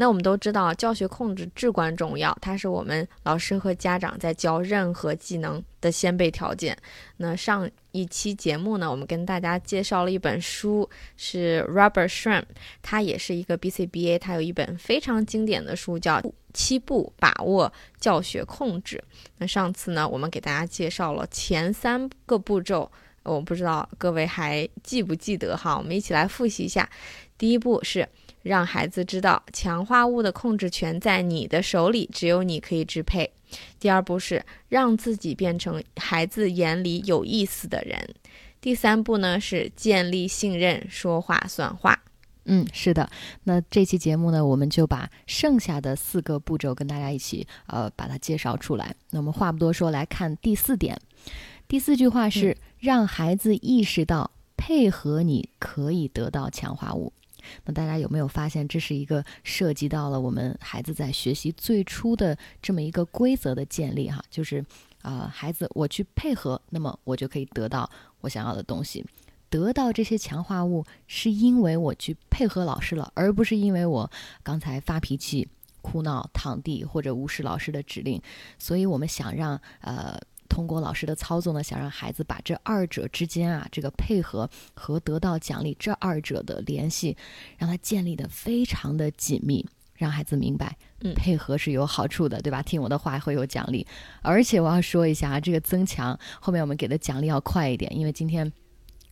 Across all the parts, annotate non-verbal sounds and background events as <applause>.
那我们都知道，教学控制至关重要，它是我们老师和家长在教任何技能的先备条件。那上一期节目呢，我们跟大家介绍了一本书，是 Robert Shram，他也是一个 BCBA，他有一本非常经典的书叫《七步把握教学控制》。那上次呢，我们给大家介绍了前三个步骤，我不知道各位还记不记得哈？我们一起来复习一下。第一步是。让孩子知道强化物的控制权在你的手里，只有你可以支配。第二步是让自己变成孩子眼里有意思的人。第三步呢是建立信任，说话算话。嗯，是的。那这期节目呢，我们就把剩下的四个步骤跟大家一起呃把它介绍出来。那我们话不多说，来看第四点。第四句话是让孩子意识到配合你可以得到强化物。那大家有没有发现，这是一个涉及到了我们孩子在学习最初的这么一个规则的建立哈？就是啊，孩子我去配合，那么我就可以得到我想要的东西，得到这些强化物，是因为我去配合老师了，而不是因为我刚才发脾气、哭闹、躺地或者无视老师的指令。所以我们想让呃。通过老师的操作呢，想让孩子把这二者之间啊，这个配合和得到奖励这二者的联系，让他建立的非常的紧密，让孩子明白，嗯，配合是有好处的，对吧？听我的话会有奖励，而且我要说一下啊，这个增强后面我们给的奖励要快一点，因为今天。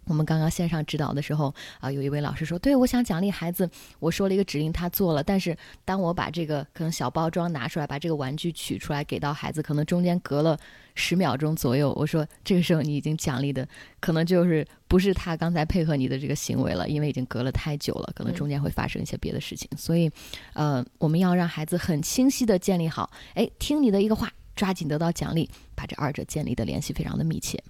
我们刚刚线上指导的时候啊，有一位老师说：“对我想奖励孩子，我说了一个指令，他做了。但是当我把这个可能小包装拿出来，把这个玩具取出来给到孩子，可能中间隔了十秒钟左右。我说这个时候你已经奖励的可能就是不是他刚才配合你的这个行为了，因为已经隔了太久了，可能中间会发生一些别的事情。所以，呃，我们要让孩子很清晰的建立好，哎，听你的一个话，抓紧得到奖励，把这二者建立的联系非常的密切。”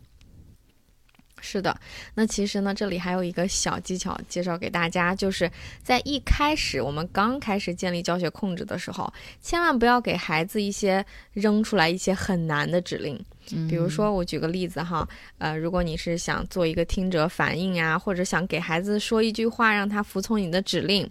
是的，那其实呢，这里还有一个小技巧介绍给大家，就是在一开始我们刚开始建立教学控制的时候，千万不要给孩子一些扔出来一些很难的指令。比如说，我举个例子哈，呃，如果你是想做一个听者反应啊，或者想给孩子说一句话让他服从你的指令，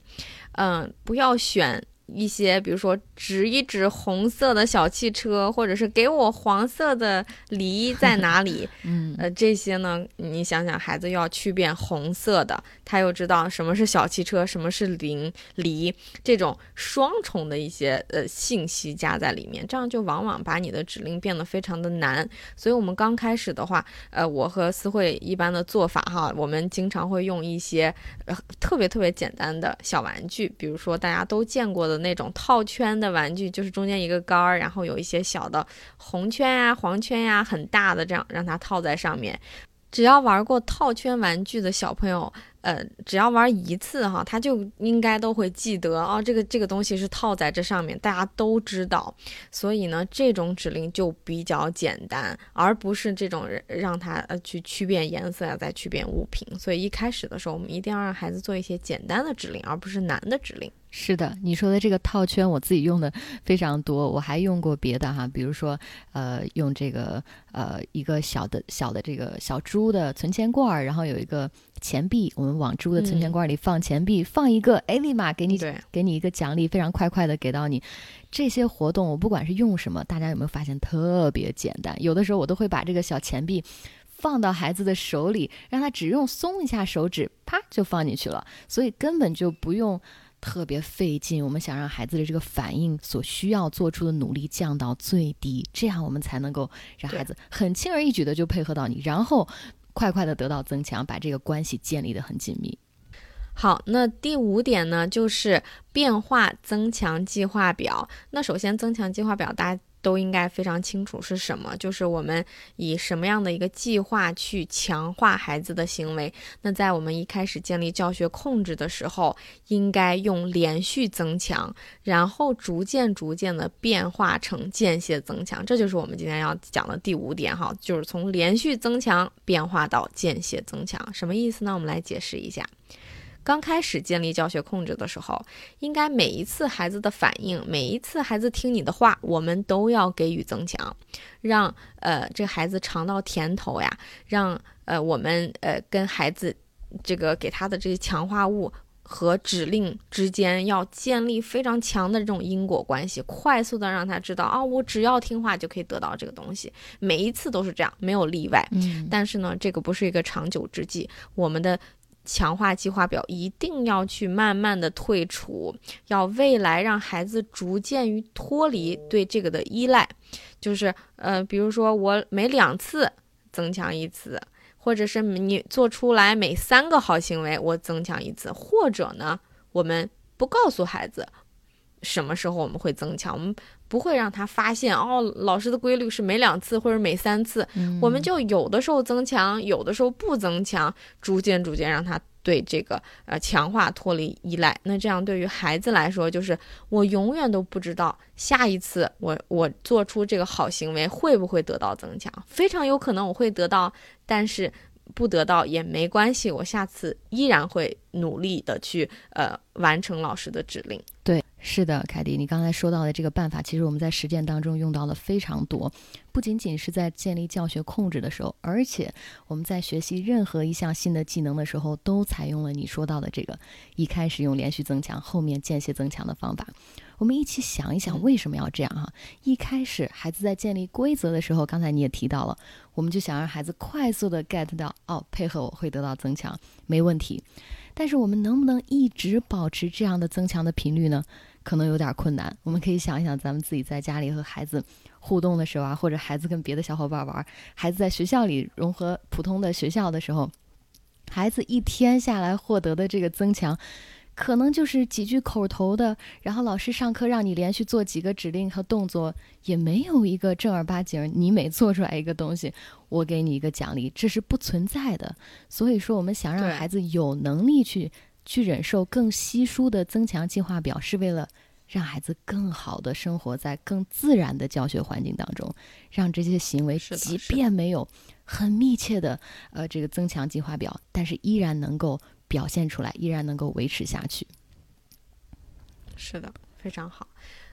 嗯，不要选。一些，比如说指一指红色的小汽车，或者是给我黄色的梨在 <laughs> 哪里？嗯，呃，这些呢，你想想，孩子要去辨红色的，他又知道什么是小汽车，什么是梨梨，这种双重的一些呃信息加在里面，这样就往往把你的指令变得非常的难。所以，我们刚开始的话，呃，我和思慧一般的做法哈，我们经常会用一些呃特别特别简单的小玩具，比如说大家都见过的。那种套圈的玩具，就是中间一个杆儿，然后有一些小的红圈呀、黄圈呀，很大的这样让它套在上面。只要玩过套圈玩具的小朋友。呃，只要玩一次哈，他就应该都会记得哦。这个这个东西是套在这上面，大家都知道。所以呢，这种指令就比较简单，而不是这种让他呃去区辨颜色呀，再区辨物品。所以一开始的时候，我们一定要让孩子做一些简单的指令，而不是难的指令。是的，你说的这个套圈，我自己用的非常多，我还用过别的哈，比如说呃，用这个呃一个小的小的这个小猪的存钱罐，然后有一个钱币，我们。往猪的存钱罐里放钱币，放一个，哎，立马给你给你一个奖励，非常快快的给到你。这些活动，我不管是用什么，大家有没有发现特别简单？有的时候我都会把这个小钱币放到孩子的手里，让他只用松一下手指，啪就放进去了，所以根本就不用特别费劲。我们想让孩子的这个反应所需要做出的努力降到最低，这样我们才能够让孩子很轻而易举的就配合到你，然后。快快的得到增强，把这个关系建立的很紧密。好，那第五点呢，就是变化增强计划表。那首先，增强计划表，大家。都应该非常清楚是什么，就是我们以什么样的一个计划去强化孩子的行为。那在我们一开始建立教学控制的时候，应该用连续增强，然后逐渐逐渐的变化成间歇增强。这就是我们今天要讲的第五点哈，就是从连续增强变化到间歇增强，什么意思呢？我们来解释一下。刚开始建立教学控制的时候，应该每一次孩子的反应，每一次孩子听你的话，我们都要给予增强，让呃这孩子尝到甜头呀，让呃我们呃跟孩子这个给他的这些强化物。和指令之间要建立非常强的这种因果关系，快速的让他知道啊，我只要听话就可以得到这个东西，每一次都是这样，没有例外。嗯，但是呢，这个不是一个长久之计，我们的强化计划表一定要去慢慢的退出，要未来让孩子逐渐于脱离对这个的依赖，就是呃，比如说我每两次增强一次。或者是你做出来每三个好行为，我增强一次，或者呢，我们不告诉孩子什么时候我们会增强，我们不会让他发现哦，老师的规律是每两次或者每三次，我们就有的时候增强，有的时候不增强，逐渐逐渐让他。对这个呃强化脱离依赖，那这样对于孩子来说，就是我永远都不知道下一次我我做出这个好行为会不会得到增强，非常有可能我会得到，但是不得到也没关系，我下次依然会努力的去呃完成老师的指令。对。是的，凯迪，你刚才说到的这个办法，其实我们在实践当中用到了非常多，不仅仅是在建立教学控制的时候，而且我们在学习任何一项新的技能的时候，都采用了你说到的这个一开始用连续增强，后面间歇增强的方法。我们一起想一想，为什么要这样哈？一开始孩子在建立规则的时候，刚才你也提到了，我们就想让孩子快速的 get 到，哦，配合我会得到增强，没问题。但是我们能不能一直保持这样的增强的频率呢？可能有点困难。我们可以想一想，咱们自己在家里和孩子互动的时候啊，或者孩子跟别的小伙伴玩，孩子在学校里融合普通的学校的时候，孩子一天下来获得的这个增强。可能就是几句口头的，然后老师上课让你连续做几个指令和动作，也没有一个正儿八经。你每做出来一个东西，我给你一个奖励，这是不存在的。所以说，我们想让孩子有能力去去忍受更稀疏的增强计划表，是为了让孩子更好的生活在更自然的教学环境当中，让这些行为即便没有很密切的呃这个增强计划表，但是依然能够。表现出来，依然能够维持下去。是的，非常好。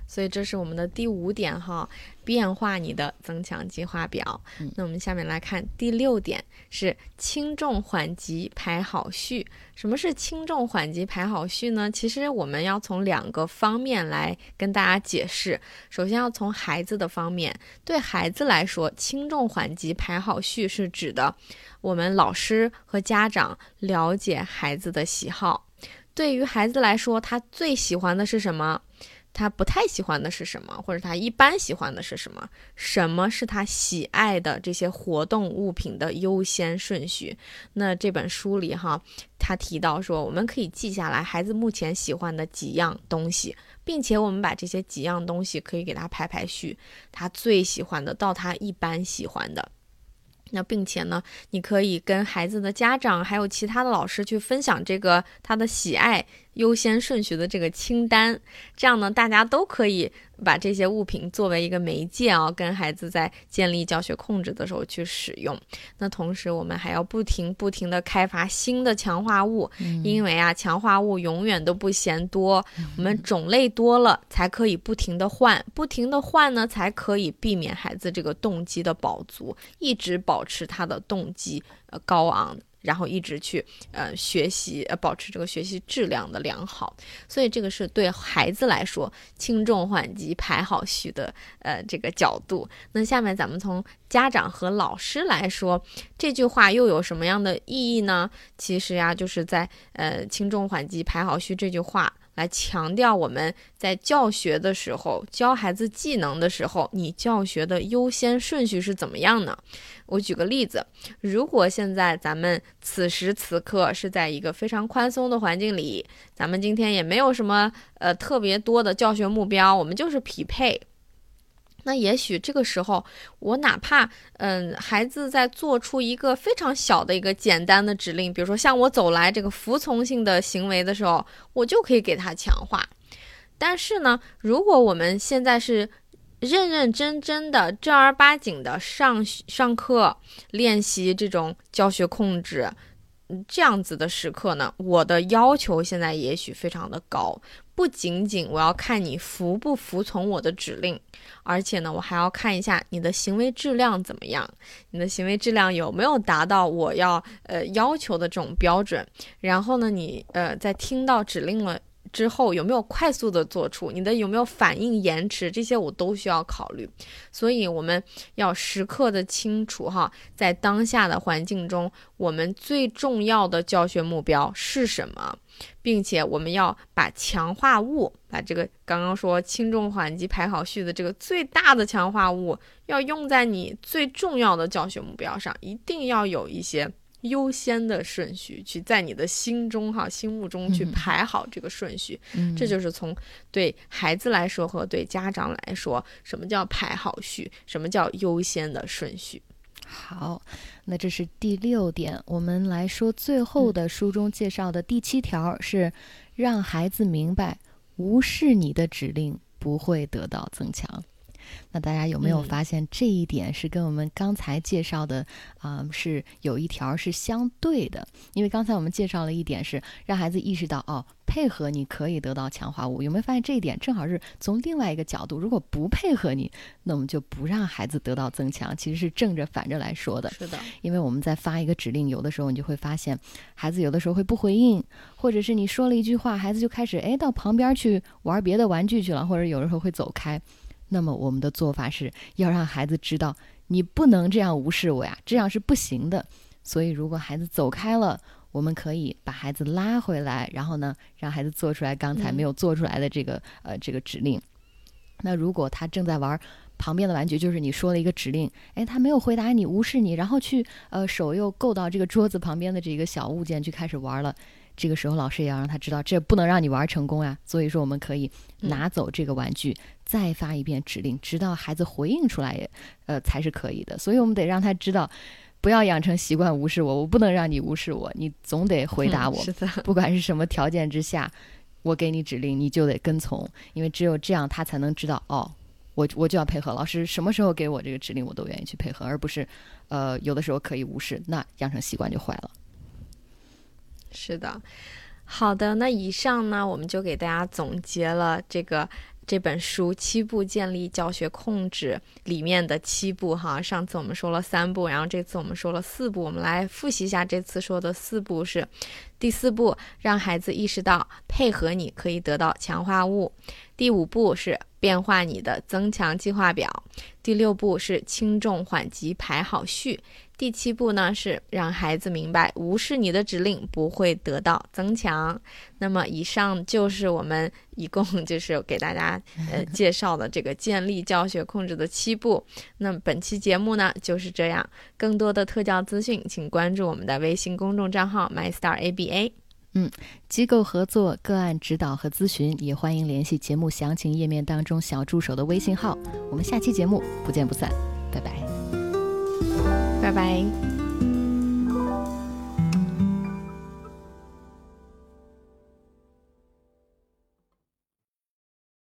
所以这是我们的第五点哈，变化你的增强计划表。那我们下面来看第六点，是轻重缓急排好序。什么是轻重缓急排好序呢？其实我们要从两个方面来跟大家解释。首先要从孩子的方面，对孩子来说，轻重缓急排好序是指的我们老师和家长了解孩子的喜好。对于孩子来说，他最喜欢的是什么？他不太喜欢的是什么，或者他一般喜欢的是什么？什么是他喜爱的这些活动物品的优先顺序？那这本书里哈，他提到说，我们可以记下来孩子目前喜欢的几样东西，并且我们把这些几样东西可以给他排排序，他最喜欢的到他一般喜欢的。那并且呢，你可以跟孩子的家长还有其他的老师去分享这个他的喜爱。优先顺序的这个清单，这样呢，大家都可以把这些物品作为一个媒介啊，跟孩子在建立教学控制的时候去使用。那同时，我们还要不停不停的开发新的强化物，因为啊，强化物永远都不嫌多，我们种类多了才可以不停的换，不停的换呢，才可以避免孩子这个动机的饱足，一直保持他的动机呃高昂。然后一直去呃学习，呃保持这个学习质量的良好，所以这个是对孩子来说轻重缓急排好序的呃这个角度。那下面咱们从家长和老师来说，这句话又有什么样的意义呢？其实呀，就是在呃轻重缓急排好序这句话。来强调我们在教学的时候，教孩子技能的时候，你教学的优先顺序是怎么样呢？我举个例子，如果现在咱们此时此刻是在一个非常宽松的环境里，咱们今天也没有什么呃特别多的教学目标，我们就是匹配。那也许这个时候，我哪怕嗯，孩子在做出一个非常小的一个简单的指令，比如说向我走来这个服从性的行为的时候，我就可以给他强化。但是呢，如果我们现在是认认真真的、正儿八经的上上课练习这种教学控制，这样子的时刻呢，我的要求现在也许非常的高，不仅仅我要看你服不服从我的指令，而且呢，我还要看一下你的行为质量怎么样，你的行为质量有没有达到我要呃要求的这种标准。然后呢，你呃在听到指令了。之后有没有快速的做出？你的有没有反应延迟？这些我都需要考虑。所以我们要时刻的清楚哈，在当下的环境中，我们最重要的教学目标是什么，并且我们要把强化物，把这个刚刚说轻重缓急排好序的这个最大的强化物，要用在你最重要的教学目标上，一定要有一些。优先的顺序，去在你的心中哈、心目中去排好这个顺序，这就是从对孩子来说和对家长来说，什么叫排好序，什么叫优先的顺序。好，那这是第六点，我们来说最后的书中介绍的第七条是让孩子明白，无视你的指令不会得到增强。那大家有没有发现这一点是跟我们刚才介绍的啊是有一条是相对的？因为刚才我们介绍了一点是让孩子意识到哦，配合你可以得到强化物。有没有发现这一点正好是从另外一个角度？如果不配合你，那我们就不让孩子得到增强，其实是正着反着来说的。是的，因为我们在发一个指令，有的时候你就会发现孩子有的时候会不回应，或者是你说了一句话，孩子就开始哎到旁边去玩别的玩具去了，或者有的时候会走开。那么我们的做法是要让孩子知道，你不能这样无视我呀，这样是不行的。所以如果孩子走开了，我们可以把孩子拉回来，然后呢，让孩子做出来刚才没有做出来的这个呃这个指令。那如果他正在玩旁边的玩具，就是你说了一个指令，哎，他没有回答你，无视你，然后去呃手又够到这个桌子旁边的这个小物件去开始玩了。这个时候，老师也要让他知道，这不能让你玩成功呀。所以说，我们可以拿走这个玩具，再发一遍指令，直到孩子回应出来，呃，才是可以的。所以我们得让他知道，不要养成习惯无视我，我不能让你无视我，你总得回答我。是的，不管是什么条件之下，我给你指令，你就得跟从，因为只有这样，他才能知道，哦，我我就要配合老师，什么时候给我这个指令，我都愿意去配合，而不是，呃，有的时候可以无视，那养成习惯就坏了。是的，好的，那以上呢，我们就给大家总结了这个这本书七步建立教学控制里面的七步哈。上次我们说了三步，然后这次我们说了四步，我们来复习一下这次说的四步是：第四步，让孩子意识到配合你可以得到强化物；第五步是变化你的增强计划表；第六步是轻重缓急排好序。第七步呢是让孩子明白，无视你的指令不会得到增强。那么以上就是我们 <laughs> 一共 <laughs> 就是给大家呃介绍的这个建立教学控制的七步。那本期节目呢就是这样，更多的特教资讯，请关注我们的微信公众账号 MyStarABA。嗯，机构合作、个案指导和咨询，也欢迎联系节目详情页面当中小助手的微信号。我们下期节目不见不散，拜拜。拜。